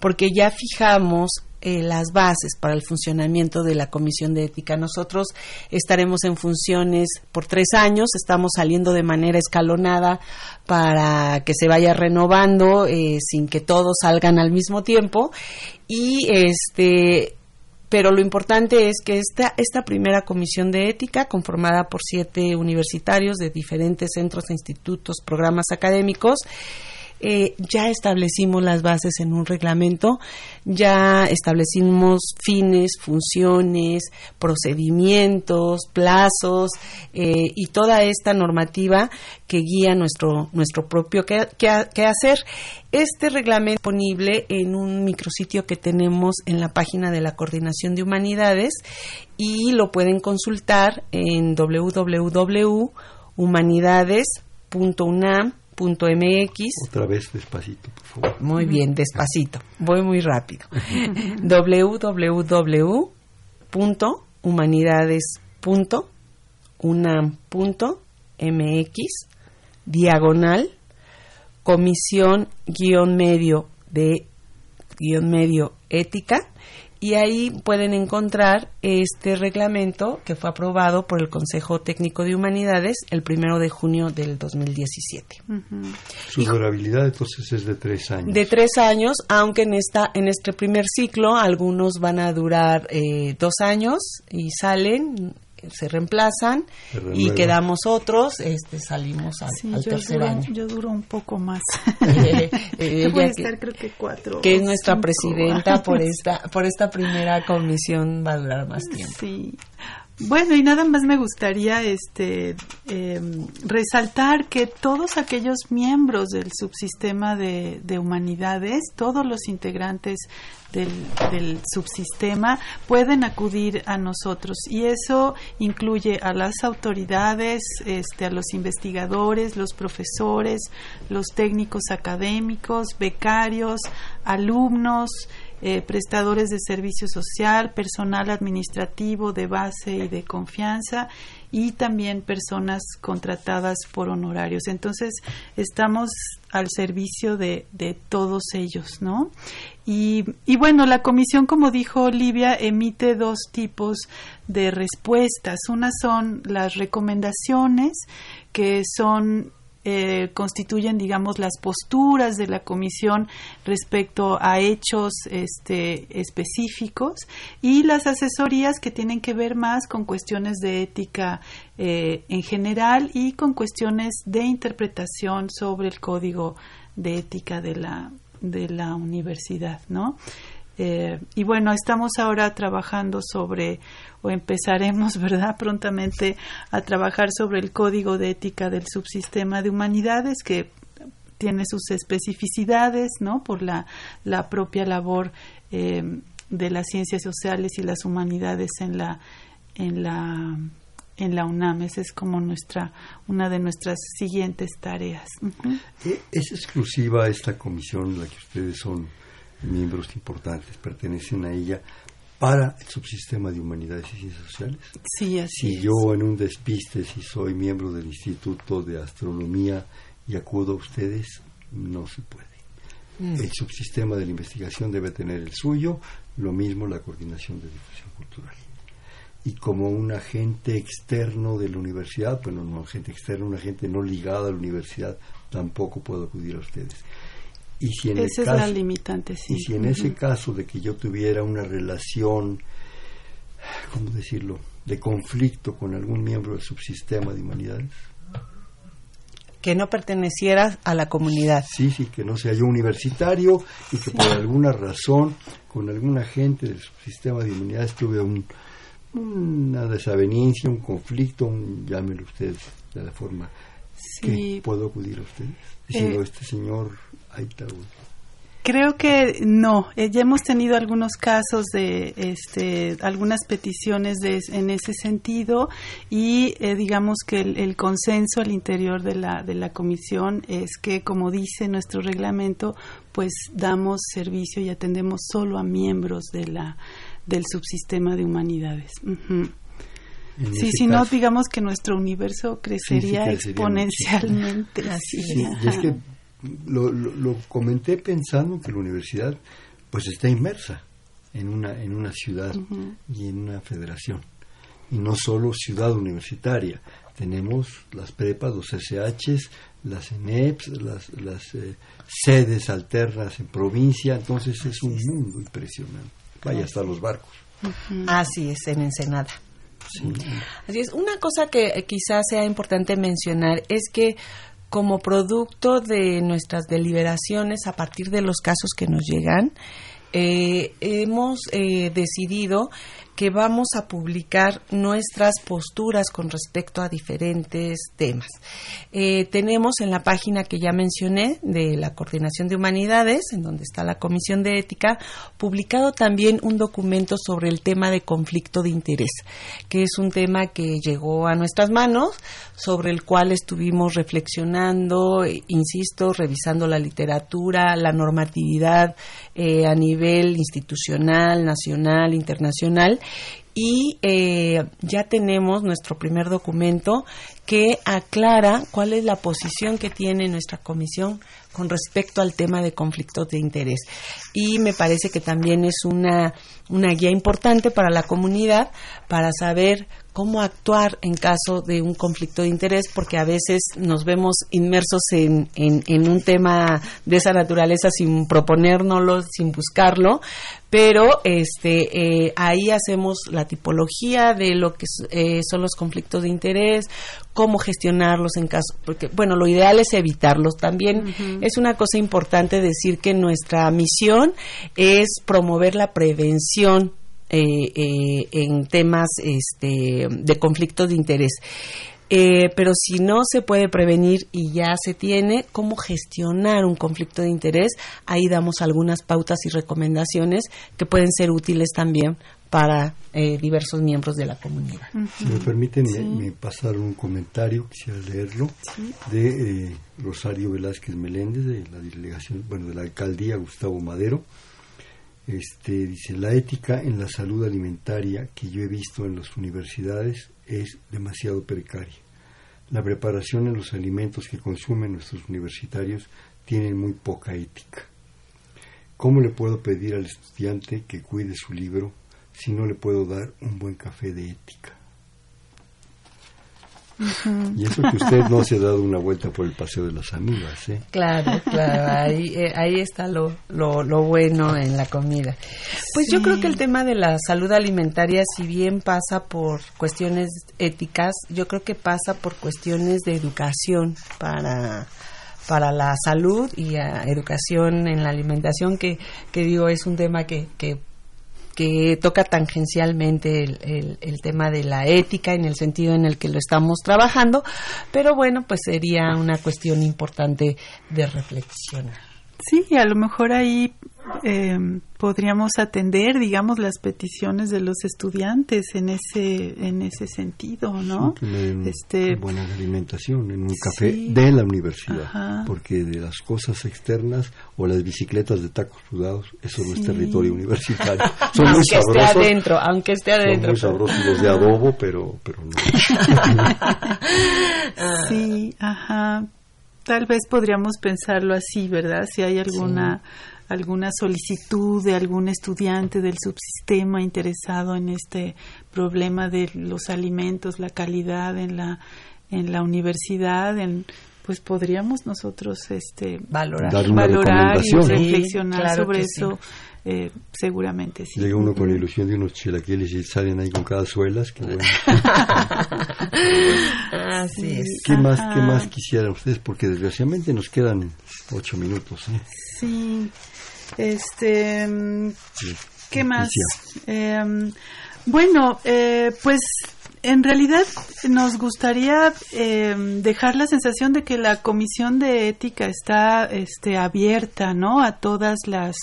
porque ya fijamos eh, las bases para el funcionamiento de la Comisión de Ética. Nosotros estaremos en funciones por tres años, estamos saliendo de manera escalonada para que se vaya renovando eh, sin que todos salgan al mismo tiempo y este pero lo importante es que esta, esta primera comisión de ética, conformada por siete universitarios de diferentes centros, institutos, programas académicos, eh, ya establecimos las bases en un reglamento, ya establecimos fines, funciones, procedimientos, plazos eh, y toda esta normativa que guía nuestro, nuestro propio quehacer. Este reglamento disponible en un micrositio que tenemos en la página de la Coordinación de Humanidades y lo pueden consultar en www.humanidades.unam mx Otra vez despacito, por favor. Muy bien, despacito. Voy muy rápido. www.humanidades.unam.mx diagonal comisión guion medio de guion medio ética y ahí pueden encontrar este reglamento que fue aprobado por el Consejo Técnico de Humanidades el primero de junio del 2017. Su durabilidad entonces es de tres años. De tres años, aunque en esta en este primer ciclo algunos van a durar eh, dos años y salen se reemplazan y quedamos otros, este, salimos al, tercer año. Yo duro un poco más. Eh, eh, que, estar creo que cuatro. Que es nuestra presidenta por esta, por esta primera comisión va a durar más tiempo. Sí. Bueno, y nada más me gustaría este, em, resaltar que todos aquellos miembros del subsistema de, de humanidades, todos los integrantes del, del, subsistema pueden acudir a nosotros. Y eso incluye a las autoridades, este, a los investigadores, los profesores, los técnicos académicos, becarios, alumnos, eh, prestadores de servicio social, personal administrativo de base y de confianza y también personas contratadas por honorarios. Entonces, estamos al servicio de, de todos ellos, ¿no? Y, y, bueno, la comisión, como dijo Olivia, emite dos tipos de respuestas. Una son las recomendaciones, que son eh, constituyen, digamos, las posturas de la comisión respecto a hechos este, específicos y las asesorías que tienen que ver más con cuestiones de ética eh, en general y con cuestiones de interpretación sobre el código de ética de la, de la universidad, ¿no? Eh, y bueno, estamos ahora trabajando sobre, o empezaremos, ¿verdad?, prontamente a trabajar sobre el código de ética del subsistema de humanidades que tiene sus especificidades, ¿no?, por la, la propia labor eh, de las ciencias sociales y las humanidades en la, en la en la UNAM. Esa es como nuestra, una de nuestras siguientes tareas. Eh, ¿Es exclusiva esta comisión la que ustedes son miembros importantes pertenecen a ella para el subsistema de humanidades y ciencias sociales. Sí, así si yo en un despiste, si soy miembro del Instituto de Astronomía y acudo a ustedes, no se puede. Mm. El subsistema de la investigación debe tener el suyo, lo mismo la coordinación de difusión cultural. Y como un agente externo de la universidad, bueno, no un agente externo, un agente no ligado a la universidad, tampoco puedo acudir a ustedes. Y si en Esa es la limitante, sí. en ese caso de que yo tuviera una relación, ¿cómo decirlo?, de conflicto con algún miembro del subsistema de humanidades? Que no perteneciera a la comunidad. Sí, sí, que no sea yo universitario y que por alguna razón con alguna gente del subsistema de humanidades tuve un, una desaveniencia, un conflicto, un, llámelo usted de la forma que puedo acudir a ustedes. Diciendo, Eh, este señor. Creo que no. Eh, ya hemos tenido algunos casos de este, algunas peticiones de, en ese sentido y eh, digamos que el, el consenso al interior de la, de la comisión es que, como dice nuestro reglamento, pues damos servicio y atendemos solo a miembros de la, del subsistema de humanidades. Sí, si no, digamos que nuestro universo crecería crecería exponencialmente. Así sí, Sí, y es que lo, lo, lo comenté pensando que la universidad pues está inmersa en una, en una ciudad y en una federación. Y no solo ciudad universitaria. Tenemos las prepas, los SHs, las ENEPs, las, las eh, sedes alternas en provincia. Entonces es un mundo impresionante. Vaya hasta los barcos. Así es, en Ensenada. Sí. Así es. Una cosa que eh, quizás sea importante mencionar es que como producto de nuestras deliberaciones a partir de los casos que nos llegan, eh, hemos eh, decidido que vamos a publicar nuestras posturas con respecto a diferentes temas. Eh, tenemos en la página que ya mencioné de la Coordinación de Humanidades, en donde está la Comisión de Ética, publicado también un documento sobre el tema de conflicto de interés, que es un tema que llegó a nuestras manos, sobre el cual estuvimos reflexionando, eh, insisto, revisando la literatura, la normatividad eh, a nivel institucional, nacional, internacional, y eh, ya tenemos nuestro primer documento que aclara cuál es la posición que tiene nuestra comisión con respecto al tema de conflictos de interés. Y me parece que también es una, una guía importante para la comunidad para saber cómo actuar en caso de un conflicto de interés, porque a veces nos vemos inmersos en, en, en un tema de esa naturaleza sin proponérnoslo, sin buscarlo, pero este eh, ahí hacemos la tipología de lo que eh, son los conflictos de interés, cómo gestionarlos en caso, porque bueno, lo ideal es evitarlos. También es una cosa importante decir que nuestra misión es promover la prevención eh, eh, en temas este, de conflictos de interés. Eh, pero si no se puede prevenir y ya se tiene, ¿cómo gestionar un conflicto de interés? Ahí damos algunas pautas y recomendaciones que pueden ser útiles también para eh, diversos miembros de la comunidad. Si me permiten, me, me pasaron un comentario, quisiera leerlo, de eh, Rosario Velázquez Meléndez, de la delegación, bueno, de la alcaldía Gustavo Madero. Este, dice, la ética en la salud alimentaria que yo he visto en las universidades es demasiado precaria. La preparación en los alimentos que consumen nuestros universitarios tienen muy poca ética. ¿Cómo le puedo pedir al estudiante que cuide su libro si no le puedo dar un buen café de ética? Y eso que usted no se ha dado una vuelta por el paseo de las amigas, ¿eh? Claro, claro, ahí, eh, ahí está lo, lo, lo bueno en la comida. Pues yo creo que el tema de la salud alimentaria, si bien pasa por cuestiones éticas, yo creo que pasa por cuestiones de educación para para la salud y educación en la alimentación, que, que digo es un tema que, que que toca tangencialmente el, tema de la ética en el sentido en el que lo estamos trabajando, pero bueno, pues sería una cuestión importante de reflexionar. Sí, a lo mejor ahí eh, podríamos atender, digamos, las peticiones de los estudiantes en ese en ese sentido, ¿no? Sí, este, buena alimentación en un café sí. de la universidad, Ajá. porque de las cosas externas o las bicicletas de tacos sudados, eso no es territorio universitario. Son muy aunque esté sabrosos. adentro, aunque esté Son adentro. muy sabrosos los de adobo, pero, pero no. Sí, ajá. Tal vez podríamos pensarlo así, ¿verdad? Si hay alguna alguna solicitud de algún estudiante del subsistema interesado en este problema de los alimentos, la calidad en la en la universidad, en pues podríamos nosotros este valorar, Dar una valorar y recomendación. reflexionar Sí, claro sobre eso. eh, seguramente sí. Llega uno con la ilusión de unos chilaquiles y salen ahí con cada suelas. Que bueno. Así es. ¿Qué más. ¿Qué más quisieran ustedes? Porque desgraciadamente nos quedan ocho minutos. ¿eh? Sí, este, mm, ¿qué más? Eh, bueno, eh, pues en realidad nos gustaría eh, dejar la sensación de que la comisión de ética está este, abierta, ¿no? A todas las,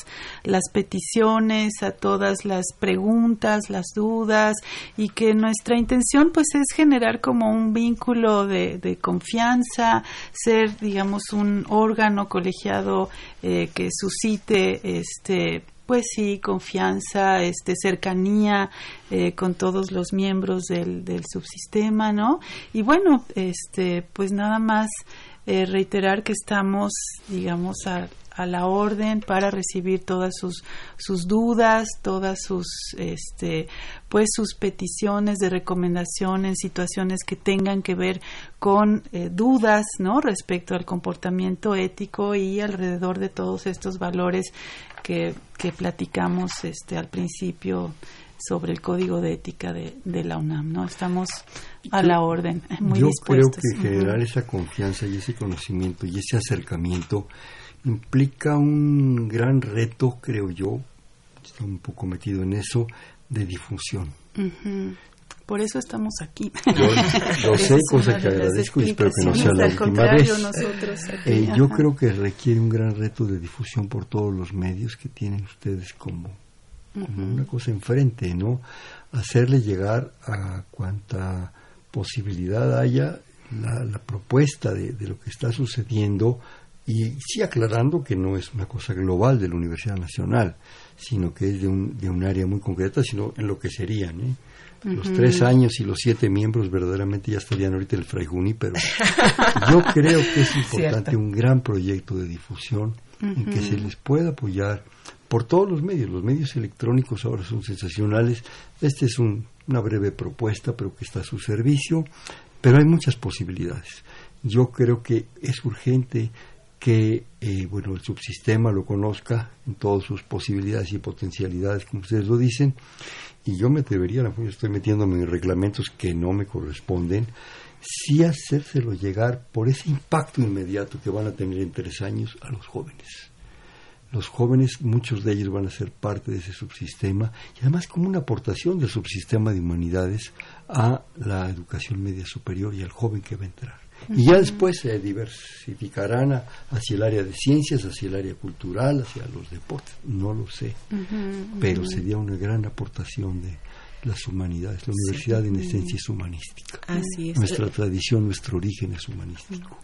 las peticiones, a todas las preguntas, las dudas y que nuestra intención pues es generar como un vínculo de, de confianza, ser digamos un órgano colegiado eh, que suscite este pues sí, confianza, este, cercanía eh, con todos los miembros del, del subsistema, ¿no? Y bueno, este, pues nada más eh, reiterar que estamos, digamos, a, a la orden para recibir todas sus, sus dudas, todas sus, este, pues sus peticiones de recomendación en situaciones que tengan que ver con eh, dudas, ¿no? Respecto al comportamiento ético y alrededor de todos estos valores que, que platicamos este, al principio sobre el código de ética de, de la UNAM, ¿no? Estamos a la orden, muy Yo creo que generar esa confianza y ese conocimiento y ese acercamiento implica un gran reto, creo yo, estoy un poco metido en eso, de difusión. Ujú. Por eso estamos aquí. Yo, yo sé, cosa que agradezco y espero que no sea la última vez. nosotros aquí, Eh, yo creo que requiere un gran reto de difusión por todos los medios que tienen ustedes como, como una cosa enfrente, ¿no? Hacerle llegar a cuanta posibilidad haya la, la propuesta de, de lo que está sucediendo y sí aclarando que no es una cosa global de la Universidad Nacional, sino que es de un, de un área muy concreta, sino en lo que serían, ¿eh? Los tres años y los siete miembros verdaderamente ya estarían ahorita en el Fray Juni, pero yo creo que es importante Cierto. un gran proyecto de difusión en que se les pueda apoyar por todos los medios. Los medios electrónicos ahora son sensacionales. Esta es un- una breve propuesta, pero que está a su servicio, pero hay muchas posibilidades. Yo creo que es urgente que eh, bueno el subsistema lo conozca en todas sus posibilidades y potencialidades, como ustedes lo dicen, y yo me atrevería, mejor estoy metiéndome en reglamentos que no me corresponden, sí hacérselo llegar por ese impacto inmediato que van a tener en tres años a los jóvenes. Los jóvenes, muchos de ellos van a ser parte de ese subsistema y además como una aportación del subsistema de humanidades a la educación media superior y al joven que va a entrar. Y ya después se diversificarán a- hacia el área de ciencias, hacia el área cultural, hacia los deportes, no lo sé, pero sería una gran aportación de las humanidades. La universidad en esencia es humanística. Así es. Nuestra tradición, nuestro origen es humanístico.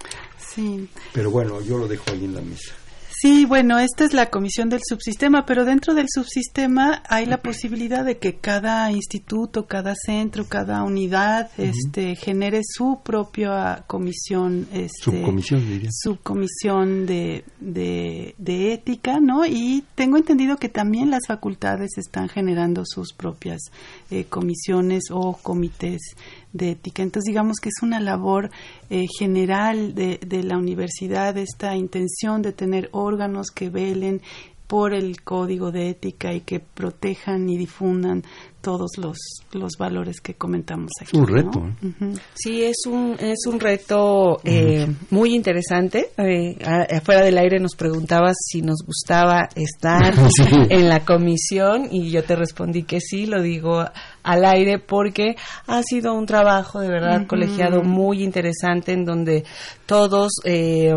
Sí. Pero bueno, yo lo dejo ahí en la mesa. Sí, bueno, esta es la comisión del subsistema, pero dentro del subsistema hay la posibilidad de que cada instituto, cada centro, cada unidad, este, genere su propia comisión, este, Subcomisión, diría. subcomisión de, de, de ética, ¿no? Y tengo entendido que también las facultades están generando sus propias eh, comisiones o comités de ética. Entonces, digamos que es una labor eh, general de, de la universidad, esta intención de tener órganos que velen por el código de ética y que protejan y difundan todos los, los valores que comentamos aquí. un ¿no? reto, ¿eh? Sí, es un, es un reto eh, muy interesante. Eh, a- afuera del aire nos preguntabas si nos gustaba estar Sí. en la comisión y yo te respondí que sí, lo digo al aire porque ha sido un trabajo de verdad colegiado muy interesante en donde todos eh,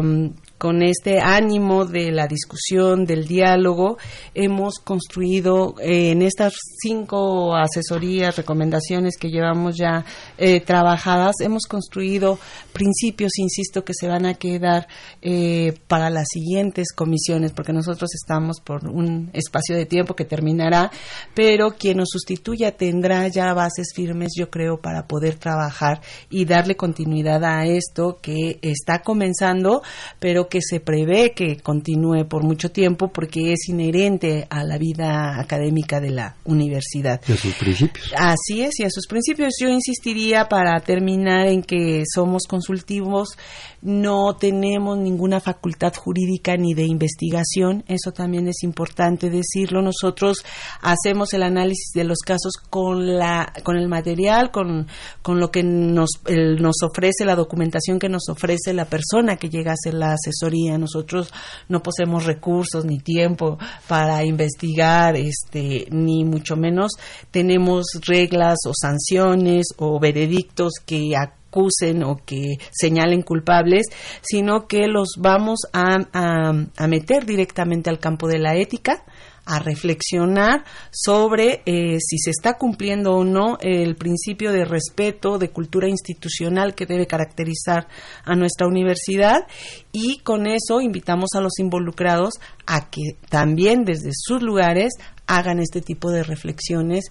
con este ánimo de la discusión, del diálogo, hemos construido eh, en estas cinco asesorías, recomendaciones que llevamos ya eh, trabajadas, hemos construido principios, insisto, que se van a quedar eh, para las siguientes comisiones, porque nosotros estamos por un espacio de tiempo que terminará, pero quien nos sustituya tendrá ya bases firmes, yo creo, para poder trabajar y darle continuidad a esto que está comenzando, pero creo que se prevé que continúe por mucho tiempo porque es inherente a la vida académica de la universidad. Y a sus principios. Así es, y a sus principios. Yo insistiría para terminar en que somos consultivos, no tenemos ninguna facultad jurídica ni de investigación, eso también es importante decirlo. Nosotros hacemos el análisis de los casos con, la, con el material, con, con lo que nos, nos ofrece, la documentación que nos ofrece la persona que llega a hacer la asesoría. Nosotros no poseemos recursos ni tiempo para investigar, este, ni mucho menos tenemos reglas o sanciones o veredictos que acusen o que señalen culpables, sino que los vamos a, a, meter directamente al campo de la ética a reflexionar sobre eh, si se está cumpliendo o no el principio de respeto, de cultura institucional que debe caracterizar a nuestra universidad y con eso invitamos a los involucrados a que también desde sus lugares hagan este tipo de reflexiones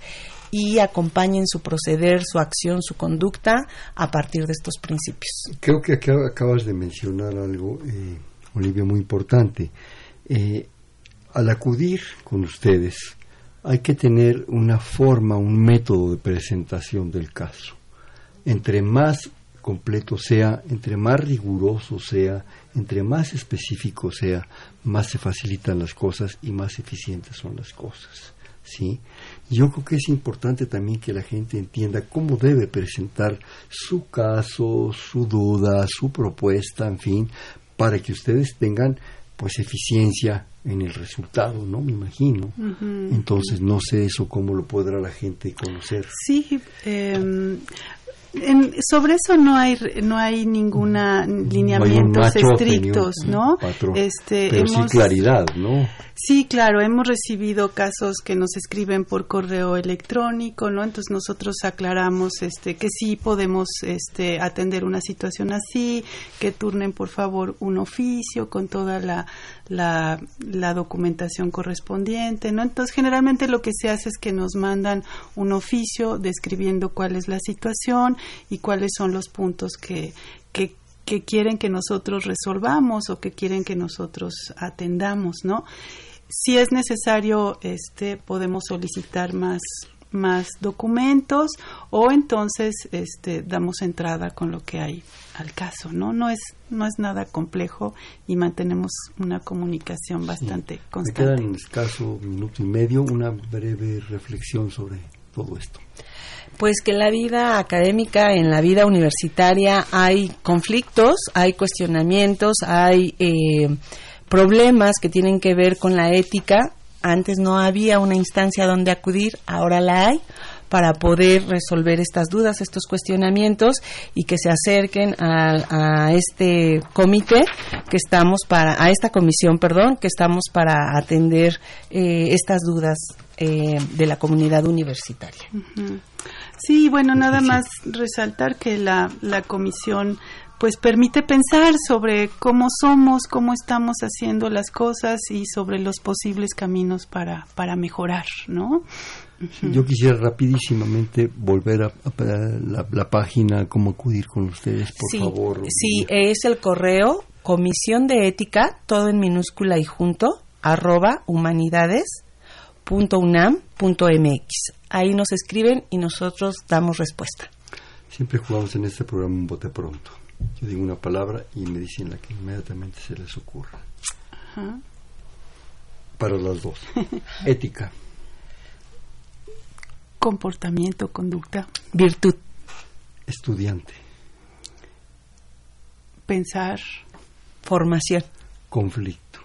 y acompañen su proceder, su acción, su conducta a partir de estos principios. Creo que acabas de mencionar algo, eh, Olivia, muy importante. Eh, al acudir con ustedes, hay que tener una forma, un método de presentación del caso. Entre más completo sea, entre más riguroso sea, entre más específico sea, más se facilitan las cosas y más eficientes son las cosas. ¿sí? Yo creo que es importante también que la gente entienda cómo debe presentar su caso, su duda, su propuesta, en fin, para que ustedes tengan pues eficiencia en el resultado, ¿no? Me imagino. Entonces, no sé eso cómo lo podrá la gente conocer. Sí, eh, sobre eso no hay no hay ninguna lineamientos estrictos, ¿no? este, pero sí claridad, ¿no? Sí, claro, hemos recibido casos que nos escriben por correo electrónico, ¿no? Entonces nosotros aclaramos este que sí podemos este atender una situación así, que turnen por favor un oficio con toda la, la, la documentación correspondiente, ¿no? Entonces generalmente lo que se hace es que nos mandan un oficio describiendo cuál es la situación y cuáles son los puntos que, que, quieren que nosotros resolvamos o que quieren que nosotros atendamos, ¿no? Si es necesario, este, podemos solicitar más más documentos o entonces este, damos entrada con lo que hay al caso, ¿no? No es, no es nada complejo y mantenemos una comunicación bastante constante. Me queda en escaso minuto y medio una breve reflexión sobre todo esto. Pues que en la vida académica, en la vida universitaria hay conflictos, hay cuestionamientos, hay eh, problemas que tienen que ver con la ética. Antes no había una instancia donde acudir, ahora la hay para poder resolver estas dudas, estos cuestionamientos y que se acerquen a, este comité que estamos para, a esta comisión, perdón, que estamos para atender eh, estas dudas eh, de la comunidad universitaria. Sí, bueno, nada más resaltar que la, la comisión pues permite pensar sobre cómo somos, cómo estamos haciendo las cosas y sobre los posibles caminos para, para mejorar, ¿no? Yo quisiera rapidísimamente volver a, la, página, cómo acudir con ustedes, por favor. Sí, es el correo comisión de ética, todo en minúscula y junto, arroba humanidades.unam.mx. Ahí nos escriben y nosotros damos respuesta. Siempre jugamos en este programa un bote pronto. Yo digo una palabra y me dicen la que inmediatamente se les ocurra. Para las dos. Ética. Comportamiento, conducta. Virtud. Estudiante. Pensar. Formación. Conflicto.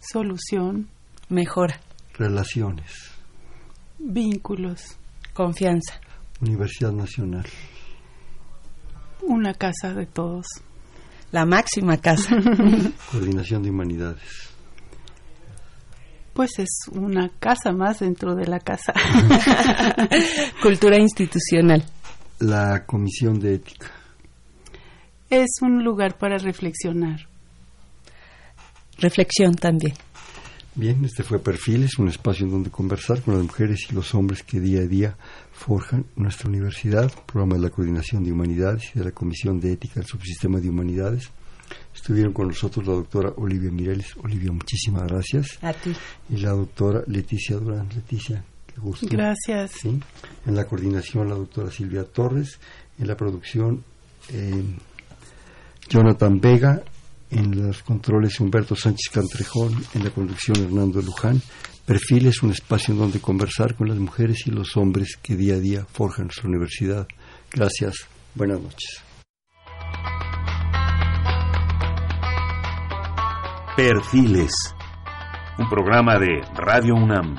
Solución. Mejora. Relaciones. Vínculos. Confianza. Universidad Nacional. Una casa de todos. La máxima casa. Coordinación de Humanidades. Pues es una casa más dentro de la casa. Cultura institucional. La Comisión de Ética. Es un lugar para reflexionar. Reflexión también. Bien, este fue Perfiles, un espacio en donde conversar con las mujeres y los hombres que día a día forjan nuestra universidad, programa de la Coordinación de Humanidades y de la Comisión de Ética del Subsistema de Humanidades. Estuvieron con nosotros la doctora Olivia Mireles. Olivia, muchísimas gracias. A ti. Y la doctora Leticia Durán. Leticia, qué gusto. Gracias. ¿Sí? En la coordinación la doctora Silvia Torres. En la producción eh, Jonathan Vega. En los controles Humberto Sánchez Cantrejón. En la conducción Hernando Luján. Perfil es un espacio en donde conversar con las mujeres y los hombres que día a día forjan nuestra universidad. Gracias. Buenas noches. Perfiles. Un programa de Radio UNAM.